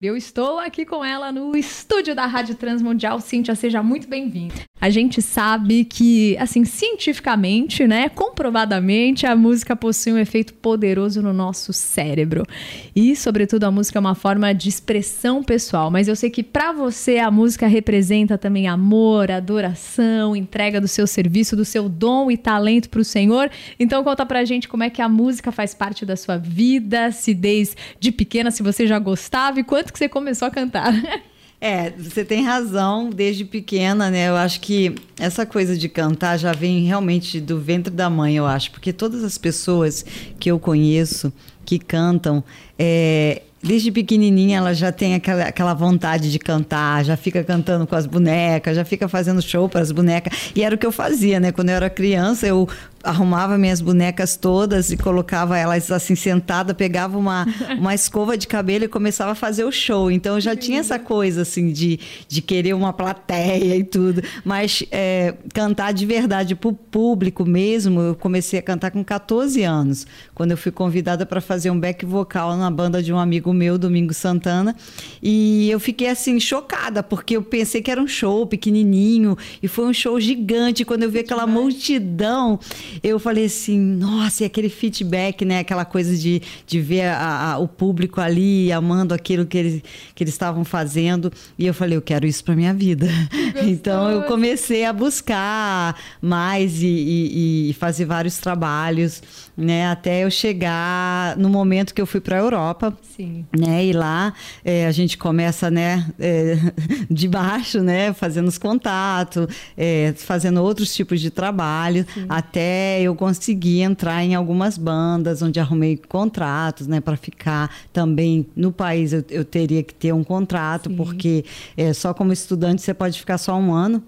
Eu estou aqui com ela no estúdio da Rádio Transmundial. Cíntia, seja muito bem-vinda. A gente sabe que, assim, cientificamente, né, comprovadamente, a música possui um efeito poderoso no nosso cérebro. E, sobretudo, a música é uma forma de expressão pessoal. Mas eu sei que para você a música representa também amor, adoração, entrega do seu serviço, do seu dom e talento para o Senhor. Então, conta pra gente como é que a música faz parte da sua vida, se desde pequena, se você já gostava e quanto que você começou a cantar. É, você tem razão, desde pequena, né? Eu acho que essa coisa de cantar já vem realmente do ventre da mãe, eu acho, porque todas as pessoas que eu conheço que cantam, é, desde pequenininha ela já tem aquela, aquela vontade de cantar, já fica cantando com as bonecas, já fica fazendo show para as bonecas. E era o que eu fazia, né? Quando eu era criança, eu arrumava minhas bonecas todas e colocava elas assim sentada, pegava uma, uma escova de cabelo e começava a fazer o show. Então eu já tinha essa coisa assim de, de querer uma plateia e tudo. Mas é, cantar de verdade para o público mesmo, eu comecei a cantar com 14 anos, quando eu fui convidada para fazer um back vocal na banda de um amigo meu, Domingo Santana. E eu fiquei assim chocada, porque eu pensei que era um show pequenininho e foi um show gigante. Quando eu vi aquela multidão, eu falei assim, nossa, e aquele feedback, né? Aquela coisa de, de ver a, a, o público ali amando aquilo que eles, que eles estavam fazendo. E eu falei, eu quero isso para minha vida. Então eu comecei a buscar mais e, e, e, fazer vários trabalhos, né? Até eu chegar no momento que eu fui para a Europa. Sim. Né? E lá é, a gente começa, né? É, de baixo, né? Fazendo os contatos, é, fazendo outros tipos de trabalho, Sim. até eu consegui entrar em algumas bandas onde arrumei contratos, né, para ficar também no país. Eu, eu, teria que ter um contrato, Sim. porque é, só como estudante você pode ficar só um ano.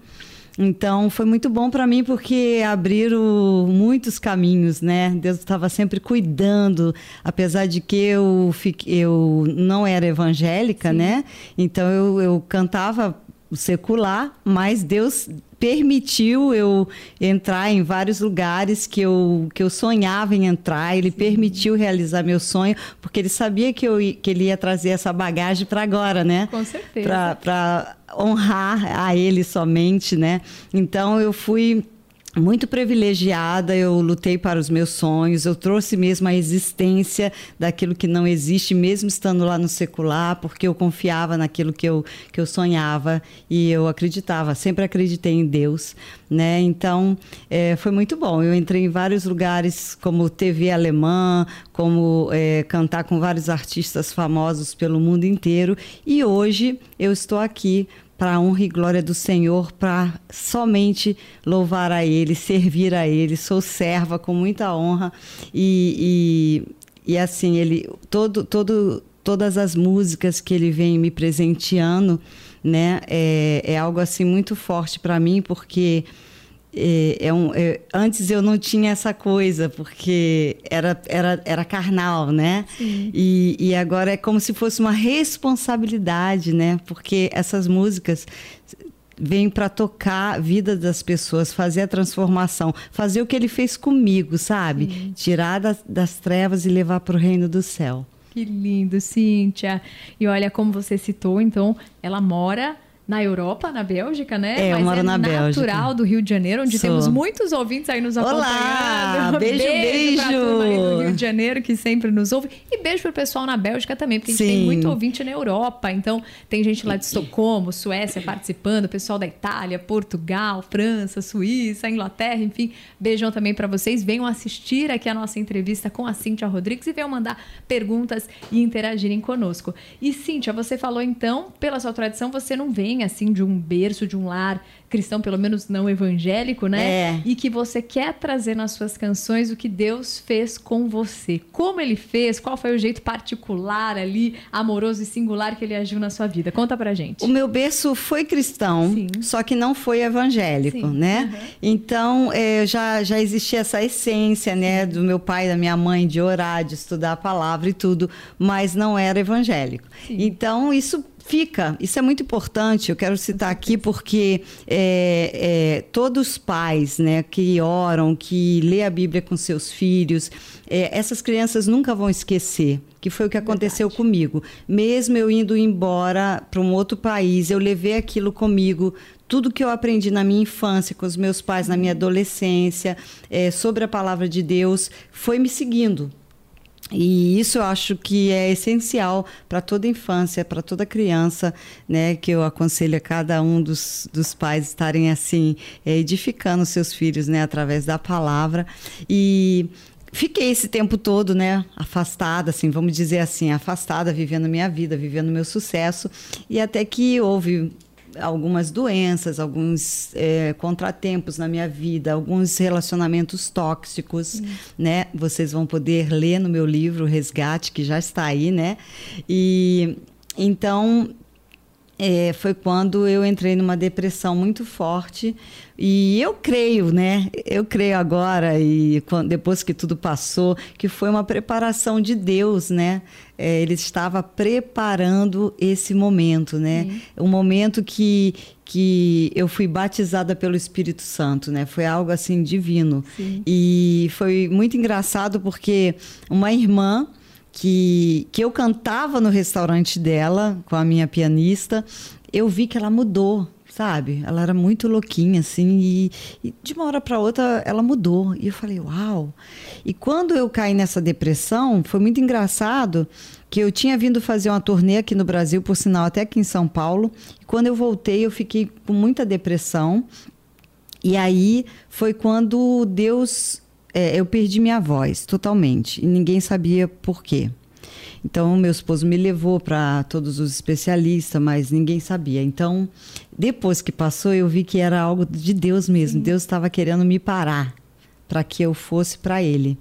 Então foi muito bom para mim porque abriram muitos caminhos, né? Deus estava sempre cuidando, apesar de que eu, fiquei, eu não era evangélica, Sim. né? Então eu, eu cantava secular, mas Deus permitiu eu entrar em vários lugares que eu, que eu sonhava em entrar. Ele Sim. permitiu realizar meu sonho, porque ele sabia que, eu, que ele ia trazer essa bagagem para agora, né? Com certeza. Para honrar a ele somente, né? Então eu fui muito privilegiada, eu lutei para os meus sonhos, eu trouxe mesmo a existência daquilo que não existe, mesmo estando lá no secular, porque eu confiava naquilo que eu, que eu sonhava e eu acreditava, sempre acreditei em Deus, né? Então, é, foi muito bom. Eu entrei em vários lugares, como TV alemã, como é, cantar com vários artistas famosos pelo mundo inteiro, e hoje eu estou aqui para a honra e glória do Senhor, para somente louvar a Ele, servir a Ele. Sou serva com muita honra e, e, e assim ele todo, todo, todas as músicas que Ele vem me presenteando, né, é, é algo assim muito forte para mim porque é, é um, é, antes eu não tinha essa coisa, porque era, era, era carnal, né? E, e agora é como se fosse uma responsabilidade, né? Porque essas músicas vêm para tocar a vida das pessoas, fazer a transformação, fazer o que ele fez comigo, sabe? Sim. Tirar das, das trevas e levar para o reino do céu. Que lindo, Cíntia. E olha como você citou, então, ela mora na Europa, na Bélgica, né? É, eu Mas moro é na natural Bélgica. do Rio de Janeiro, onde Sou. temos muitos ouvintes aí nos acompanhando. Olá! Beijo, beijo! beijo. Pra turma aí do Rio de Janeiro que sempre nos ouve. E beijo pro pessoal na Bélgica também, porque Sim. a gente tem muito ouvinte na Europa. Então, tem gente lá de Estocolmo, Suécia participando, pessoal da Itália, Portugal, França, Suíça, Inglaterra, enfim. Beijão também para vocês. Venham assistir aqui a nossa entrevista com a Cíntia Rodrigues e venham mandar perguntas e interagirem conosco. E Cíntia, você falou então, pela sua tradição, você não vem assim de um berço de um lar cristão, pelo menos não evangélico, né? É. E que você quer trazer nas suas canções o que Deus fez com você. Como ele fez, qual foi o jeito particular ali, amoroso e singular que ele agiu na sua vida? Conta pra gente. O meu berço foi cristão, Sim. só que não foi evangélico, Sim. né? Uhum. Então, é, já, já existia essa essência, né, do meu pai da minha mãe de orar, de estudar a palavra e tudo, mas não era evangélico. Sim. Então, isso fica. Isso é muito importante. Eu quero citar aqui porque é, é, todos os pais, né, que oram, que lê a Bíblia com seus filhos, é, essas crianças nunca vão esquecer que foi o que aconteceu Verdade. comigo. Mesmo eu indo embora para um outro país, eu levei aquilo comigo, tudo que eu aprendi na minha infância, com os meus pais, na minha adolescência, é, sobre a palavra de Deus, foi me seguindo. E isso eu acho que é essencial para toda infância, para toda criança, né? Que eu aconselho a cada um dos, dos pais estarem assim, é, edificando seus filhos, né? Através da palavra. E fiquei esse tempo todo, né, afastada, assim, vamos dizer assim, afastada, vivendo minha vida, vivendo meu sucesso, e até que houve algumas doenças, alguns é, contratempos na minha vida, alguns relacionamentos tóxicos, né? Vocês vão poder ler no meu livro Resgate, que já está aí, né? E então é, foi quando eu entrei numa depressão muito forte e eu creio, né? Eu creio agora e quando, depois que tudo passou, que foi uma preparação de Deus, né? É, ele estava preparando esse momento, né? Um momento que que eu fui batizada pelo Espírito Santo, né? Foi algo assim divino Sim. e foi muito engraçado porque uma irmã que, que eu cantava no restaurante dela com a minha pianista, eu vi que ela mudou, sabe? Ela era muito louquinha, assim, e, e de uma hora para outra ela mudou. E eu falei, uau! E quando eu caí nessa depressão, foi muito engraçado que eu tinha vindo fazer uma turnê aqui no Brasil, por sinal, até aqui em São Paulo. E quando eu voltei, eu fiquei com muita depressão. E aí foi quando Deus é, eu perdi minha voz totalmente e ninguém sabia por quê. Então, meu esposo me levou para todos os especialistas, mas ninguém sabia. Então, depois que passou, eu vi que era algo de Deus mesmo. Sim. Deus estava querendo me parar para que eu fosse para Ele.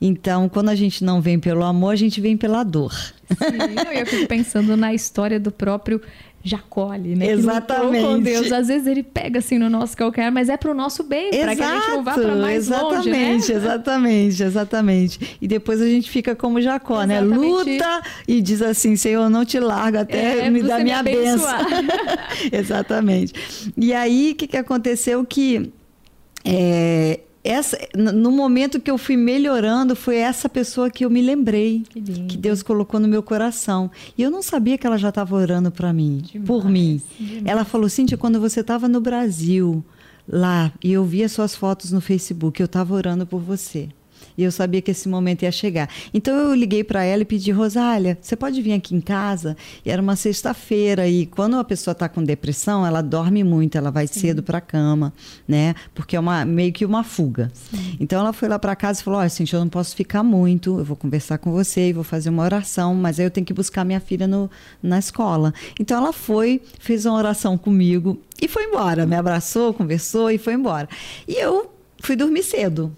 Então, quando a gente não vem pelo amor, a gente vem pela dor. Sim, eu fico pensando na história do próprio Jacole, né? Exatamente. com Deus. Às vezes ele pega assim no nosso calcanhar, mas é para o nosso bem, para que a gente não vá para mais exatamente, longe, né? Exatamente, exatamente. E depois a gente fica como Jacó, né? exatamente. né? Luta e diz assim, Senhor, não te largo até é, me dar minha me bênção. exatamente. E aí, o que, que aconteceu que... É, essa, no momento que eu fui melhorando, foi essa pessoa que eu me lembrei, que, que Deus colocou no meu coração. E eu não sabia que ela já estava orando para mim, demais, por mim. Demais. Ela falou: Cíntia, quando você estava no Brasil, lá, e eu via suas fotos no Facebook, eu estava orando por você. E eu sabia que esse momento ia chegar. Então eu liguei para ela e pedi, Rosália, você pode vir aqui em casa? E era uma sexta-feira e quando a pessoa está com depressão, ela dorme muito, ela vai Sim. cedo para a cama, né? Porque é uma, meio que uma fuga. Sim. Então ela foi lá para casa e falou: Olha, Cintia, eu não posso ficar muito, eu vou conversar com você e vou fazer uma oração, mas aí eu tenho que buscar minha filha no, na escola. Então ela foi, fez uma oração comigo e foi embora. Me abraçou, conversou e foi embora. E eu fui dormir cedo.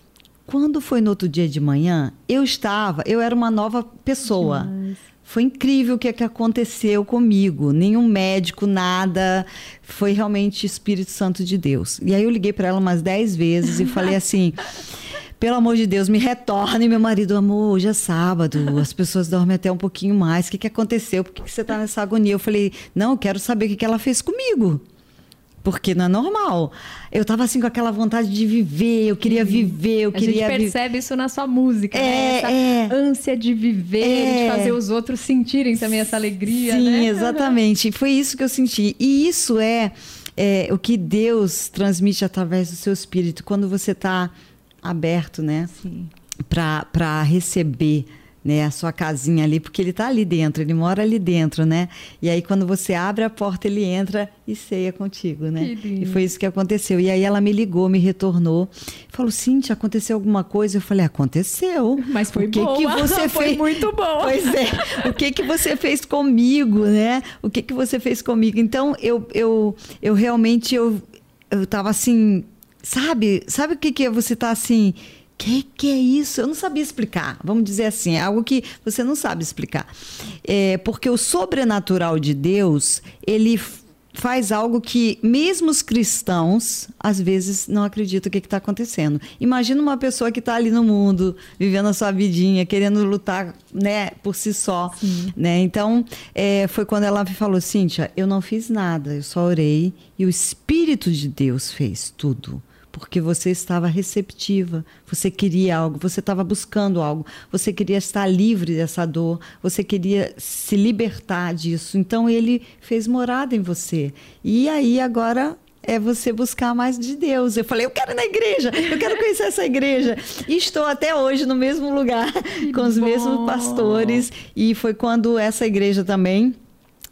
Quando foi no outro dia de manhã, eu estava, eu era uma nova pessoa. Demais. Foi incrível o que, é que aconteceu comigo. Nenhum médico, nada. Foi realmente Espírito Santo de Deus. E aí eu liguei para ela umas dez vezes e falei assim: pelo amor de Deus, me retorne. Meu marido, amor, hoje é sábado, as pessoas dormem até um pouquinho mais. O que, que aconteceu? Por que, que você está nessa agonia? Eu falei: não, eu quero saber o que, que ela fez comigo porque não é normal. Eu tava assim com aquela vontade de viver, eu queria viver, eu a queria. A gente percebe isso na sua música, né? é, né? Essa é, ânsia de viver, é, de fazer os outros sentirem também essa alegria, sim, né? Exatamente. Foi isso que eu senti. E isso é, é o que Deus transmite através do seu espírito quando você está aberto, né? Sim. Para receber né, a sua casinha ali, porque ele está ali dentro, ele mora ali dentro, né? E aí quando você abre a porta, ele entra e ceia contigo, né? E foi isso que aconteceu. E aí ela me ligou, me retornou, falou: "Cintia, aconteceu alguma coisa?" Eu falei: "Aconteceu". Mas foi o que boa. que você foi fez? muito bom. Pois é. O que que você fez comigo, né? O que que você fez comigo? Então eu eu eu realmente eu eu tava assim, sabe? Sabe o que que é você tá assim, que que é isso? Eu não sabia explicar. Vamos dizer assim, é algo que você não sabe explicar. É, porque o sobrenatural de Deus, ele faz algo que mesmo os cristãos às vezes não acreditam o que está acontecendo. Imagina uma pessoa que está ali no mundo, vivendo a sua vidinha, querendo lutar né, por si só. Né? Então, é, foi quando ela me falou, Cíntia, eu não fiz nada, eu só orei e o Espírito de Deus fez tudo porque você estava receptiva, você queria algo, você estava buscando algo, você queria estar livre dessa dor, você queria se libertar disso. Então ele fez morada em você. E aí agora é você buscar mais de Deus. Eu falei, eu quero ir na igreja, eu quero conhecer essa igreja. E estou até hoje no mesmo lugar, que com os bom. mesmos pastores. E foi quando essa igreja também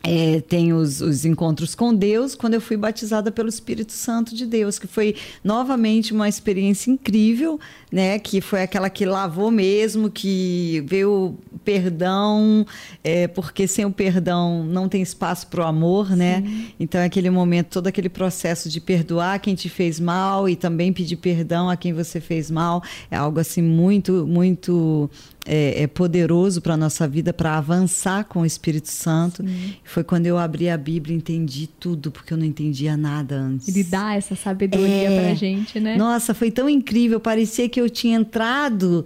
é, tem os, os, encontros com Deus quando eu fui batizada pelo Espírito Santo de Deus, que foi novamente uma experiência incrível, né? Que foi aquela que lavou mesmo, que veio perdão, é, porque sem o perdão não tem espaço para o amor, né? Sim. Então é aquele momento, todo aquele processo de perdoar quem te fez mal e também pedir perdão a quem você fez mal, é algo assim muito, muito é, é poderoso para a nossa vida, para avançar com o Espírito Santo. Sim. Foi quando eu abri a Bíblia e entendi tudo, porque eu não entendia nada antes. Ele dá essa sabedoria é... para a gente, né? Nossa, foi tão incrível. Parecia que eu tinha entrado.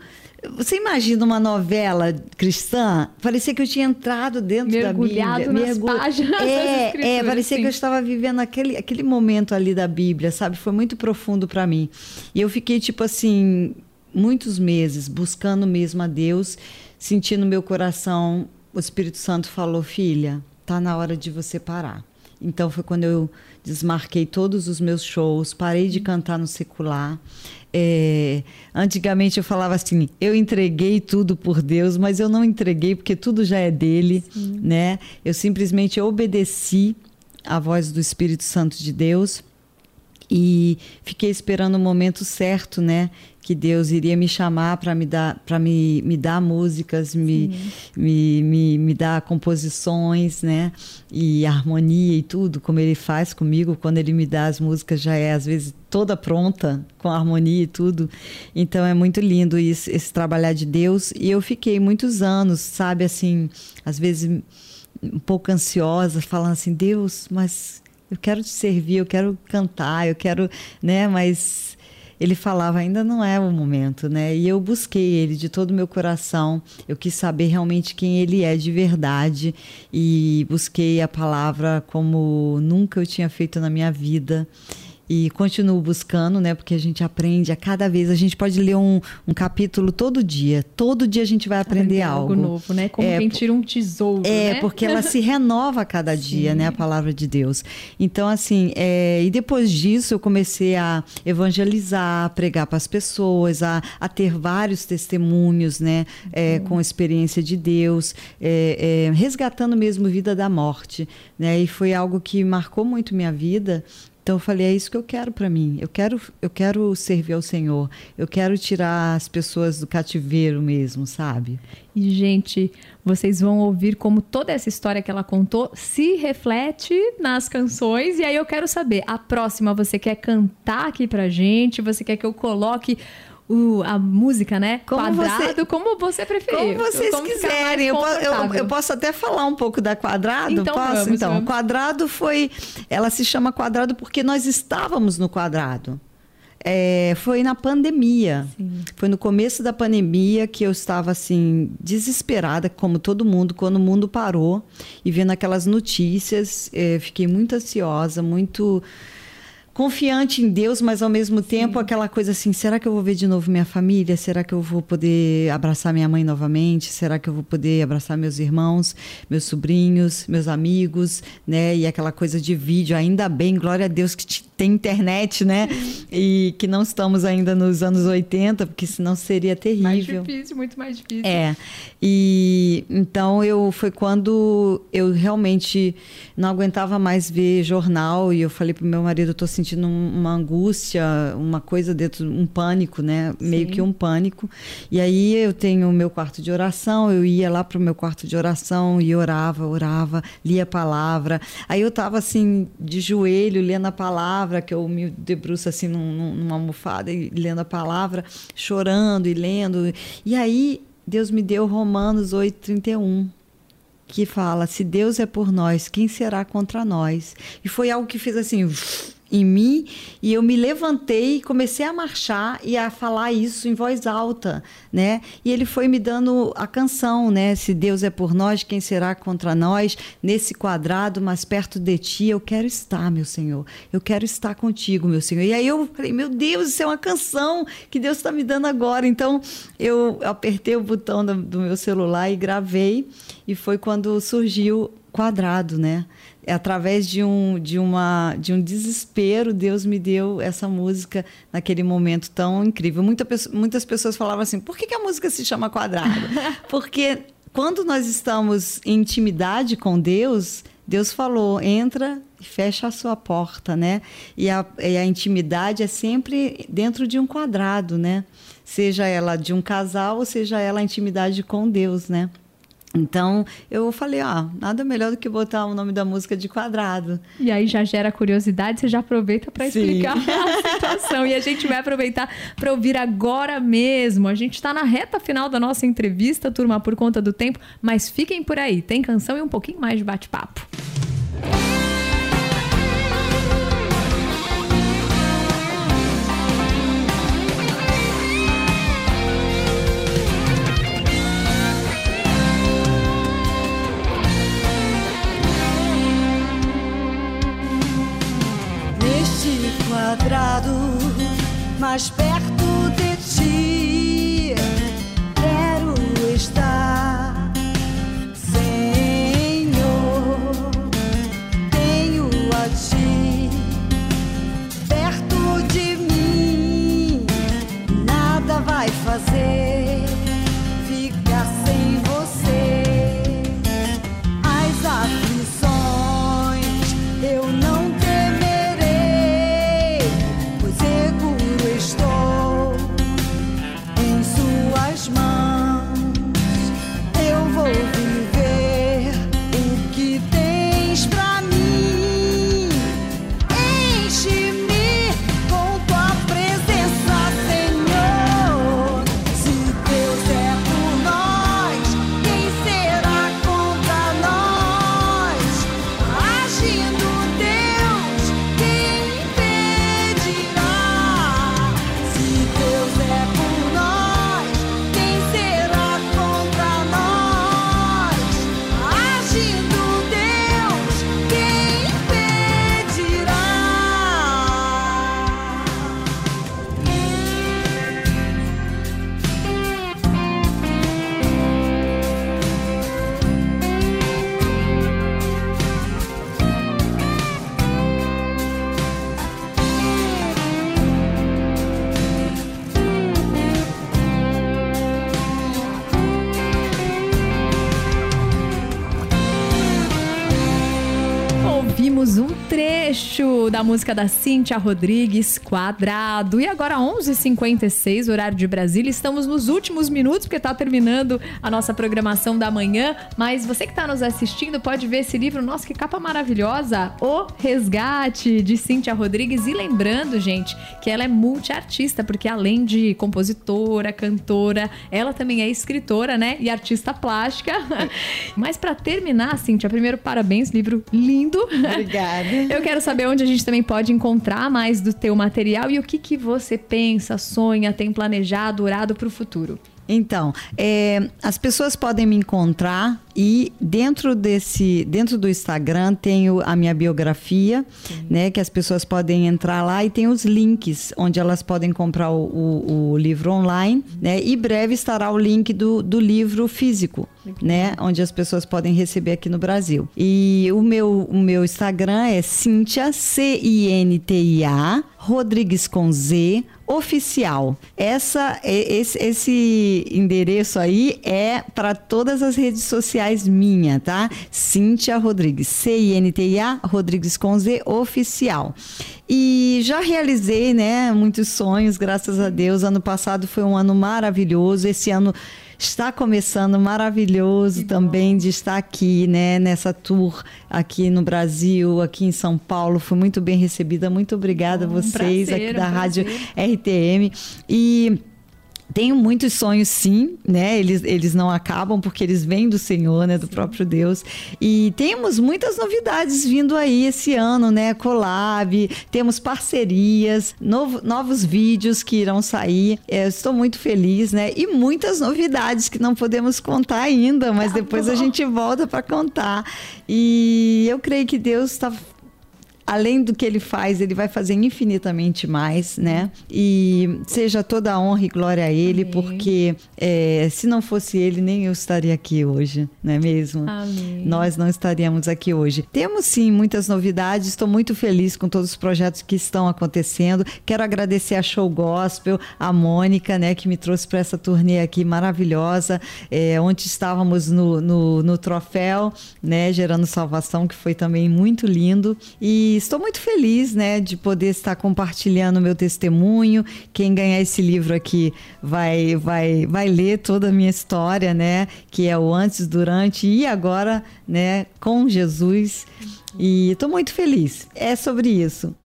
Você imagina uma novela cristã? Parecia que eu tinha entrado dentro Mergulhado da Bíblia. Mergulhado nas páginas é, é, parecia sim. que eu estava vivendo aquele, aquele momento ali da Bíblia, sabe? Foi muito profundo para mim. E eu fiquei tipo assim, muitos meses buscando mesmo a Deus, sentindo meu coração, o Espírito Santo falou: "Filha, tá na hora de você parar". Então foi quando eu desmarquei todos os meus shows, parei de cantar no secular. É, antigamente eu falava assim, eu entreguei tudo por Deus, mas eu não entreguei porque tudo já é dele, Sim. né? Eu simplesmente obedeci à voz do Espírito Santo de Deus e fiquei esperando o momento certo, né? Que Deus iria me chamar para me dar, para me, me dar músicas, me, me, me, me dar composições, né? E harmonia e tudo, como Ele faz comigo. Quando Ele me dá as músicas, já é às vezes toda pronta, com harmonia e tudo. Então é muito lindo isso, esse trabalhar de Deus. E eu fiquei muitos anos, sabe, assim, às vezes um pouco ansiosa, falando assim: Deus, mas eu quero te servir, eu quero cantar, eu quero, né? Mas ele falava, ainda não é o momento, né? E eu busquei ele de todo o meu coração. Eu quis saber realmente quem ele é de verdade e busquei a palavra como nunca eu tinha feito na minha vida e continuo buscando, né? Porque a gente aprende a cada vez. A gente pode ler um, um capítulo todo dia. Todo dia a gente vai aprender, aprender algo. algo novo, né? Como é, quem tira um tesouro. É, né? porque ela se renova a cada dia, né? A palavra de Deus. Então, assim, é, e depois disso eu comecei a evangelizar, a pregar para as pessoas, a, a ter vários testemunhos, né? É, com experiência de Deus, é, é, resgatando mesmo vida da morte, né? E foi algo que marcou muito minha vida então eu falei, é isso que eu quero para mim. Eu quero, eu quero servir ao Senhor. Eu quero tirar as pessoas do cativeiro mesmo, sabe? E gente, vocês vão ouvir como toda essa história que ela contou se reflete nas canções. E aí eu quero saber, a próxima você quer cantar aqui pra gente? Você quer que eu coloque o, a música, né? Como quadrado, você, como você preferir. Como vocês como quiserem. Eu, eu, eu, posso até falar um pouco da quadrado? Então, posso? Vamos, então, vamos. quadrado foi. Ela se chama quadrado porque nós estávamos no quadrado. É, foi na pandemia. Sim. Foi no começo da pandemia que eu estava assim, desesperada, como todo mundo, quando o mundo parou e vendo aquelas notícias, é, fiquei muito ansiosa, muito confiante em Deus, mas ao mesmo tempo Sim. aquela coisa assim: será que eu vou ver de novo minha família? Será que eu vou poder abraçar minha mãe novamente? Será que eu vou poder abraçar meus irmãos, meus sobrinhos, meus amigos, né? E aquela coisa de vídeo, ainda bem, glória a Deus que tem internet, né? E que não estamos ainda nos anos 80, porque senão seria terrível. Mais difícil, muito mais difícil. É. E então eu foi quando eu realmente não aguentava mais ver jornal e eu falei pro meu marido, eu tô sentindo sentindo uma angústia, uma coisa dentro, um pânico, né? Sim. Meio que um pânico. E aí eu tenho o meu quarto de oração, eu ia lá para o meu quarto de oração e orava, orava, lia a palavra. Aí eu estava assim, de joelho, lendo a palavra, que eu me debruço assim num, numa almofada e lendo a palavra, chorando e lendo. E aí Deus me deu Romanos 8, 31 que fala: se Deus é por nós, quem será contra nós? E foi algo que fez assim, em mim e eu me levantei comecei a marchar e a falar isso em voz alta, né? E ele foi me dando a canção, né? Se Deus é por nós, quem será contra nós? Nesse quadrado, mais perto de ti, eu quero estar, meu Senhor. Eu quero estar contigo, meu Senhor. E aí eu falei, meu Deus, isso é uma canção que Deus está me dando agora. Então eu apertei o botão do, do meu celular e gravei e foi quando surgiu quadrado, né? É através de um, de, uma, de um desespero, Deus me deu essa música naquele momento tão incrível. Muita, muitas pessoas falavam assim: por que, que a música se chama quadrado? Porque quando nós estamos em intimidade com Deus, Deus falou: entra e fecha a sua porta, né? E a, e a intimidade é sempre dentro de um quadrado, né? Seja ela de um casal ou seja ela a intimidade com Deus, né? Então, eu falei, ah, nada melhor do que botar o nome da música de quadrado. E aí já gera curiosidade, você já aproveita para explicar a situação. E a gente vai aproveitar para ouvir agora mesmo. A gente está na reta final da nossa entrevista, turma, por conta do tempo, mas fiquem por aí, tem canção e um pouquinho mais de bate-papo. Quadrado mais perto da música da Cíntia Rodrigues, Quadrado. E agora, 11 h 56 horário de Brasília. Estamos nos últimos minutos, porque está terminando a nossa programação da manhã. Mas você que está nos assistindo pode ver esse livro. Nossa, que capa maravilhosa! O Resgate, de Cíntia Rodrigues. E lembrando, gente, que ela é multiartista, porque além de compositora, cantora, ela também é escritora, né? E artista plástica. Mas para terminar, Cíntia, primeiro, parabéns, livro lindo. Obrigada. Eu quero saber onde a gente também pode encontrar mais do teu material e o que, que você pensa, sonha, tem planejado, orado para o futuro. Então, é, as pessoas podem me encontrar e dentro desse, dentro do Instagram tenho a minha biografia, Sim. né, que as pessoas podem entrar lá e tem os links onde elas podem comprar o, o, o livro online, né, e breve estará o link do, do livro físico, né, onde as pessoas podem receber aqui no Brasil. E o meu, o meu Instagram é Cintia C I N T I A Rodrigues com Z oficial. Essa, esse, esse endereço aí é para todas as redes sociais minha, tá? Cíntia Rodrigues, C-I-N-T-I-A, Rodrigues com Z, oficial. E já realizei, né, muitos sonhos, graças a Deus. Ano passado foi um ano maravilhoso. Esse ano está começando maravilhoso que também bom. de estar aqui, né, nessa tour aqui no Brasil, aqui em São Paulo. Fui muito bem recebida. Muito obrigada a vocês prazer, aqui da um Rádio RTM. E tenho muitos sonhos, sim, né? Eles, eles não acabam porque eles vêm do Senhor, né? Do próprio Deus. E temos muitas novidades vindo aí esse ano, né? Collab, temos parcerias, novo, novos vídeos que irão sair. É, estou muito feliz, né? E muitas novidades que não podemos contar ainda, mas tá depois a gente volta para contar. E eu creio que Deus está além do que ele faz, ele vai fazer infinitamente mais, né? E seja toda a honra e glória a ele, Amém. porque é, se não fosse ele, nem eu estaria aqui hoje, não é mesmo? Amém. Nós não estaríamos aqui hoje. Temos sim muitas novidades, estou muito feliz com todos os projetos que estão acontecendo. Quero agradecer a Show Gospel, a Mônica, né, que me trouxe para essa turnê aqui maravilhosa, é, onde estávamos no, no, no troféu, né, gerando salvação, que foi também muito lindo. Estou muito feliz, né, de poder estar compartilhando meu testemunho. Quem ganhar esse livro aqui vai vai vai ler toda a minha história, né, que é o antes, durante e agora, né, com Jesus. E estou muito feliz. É sobre isso.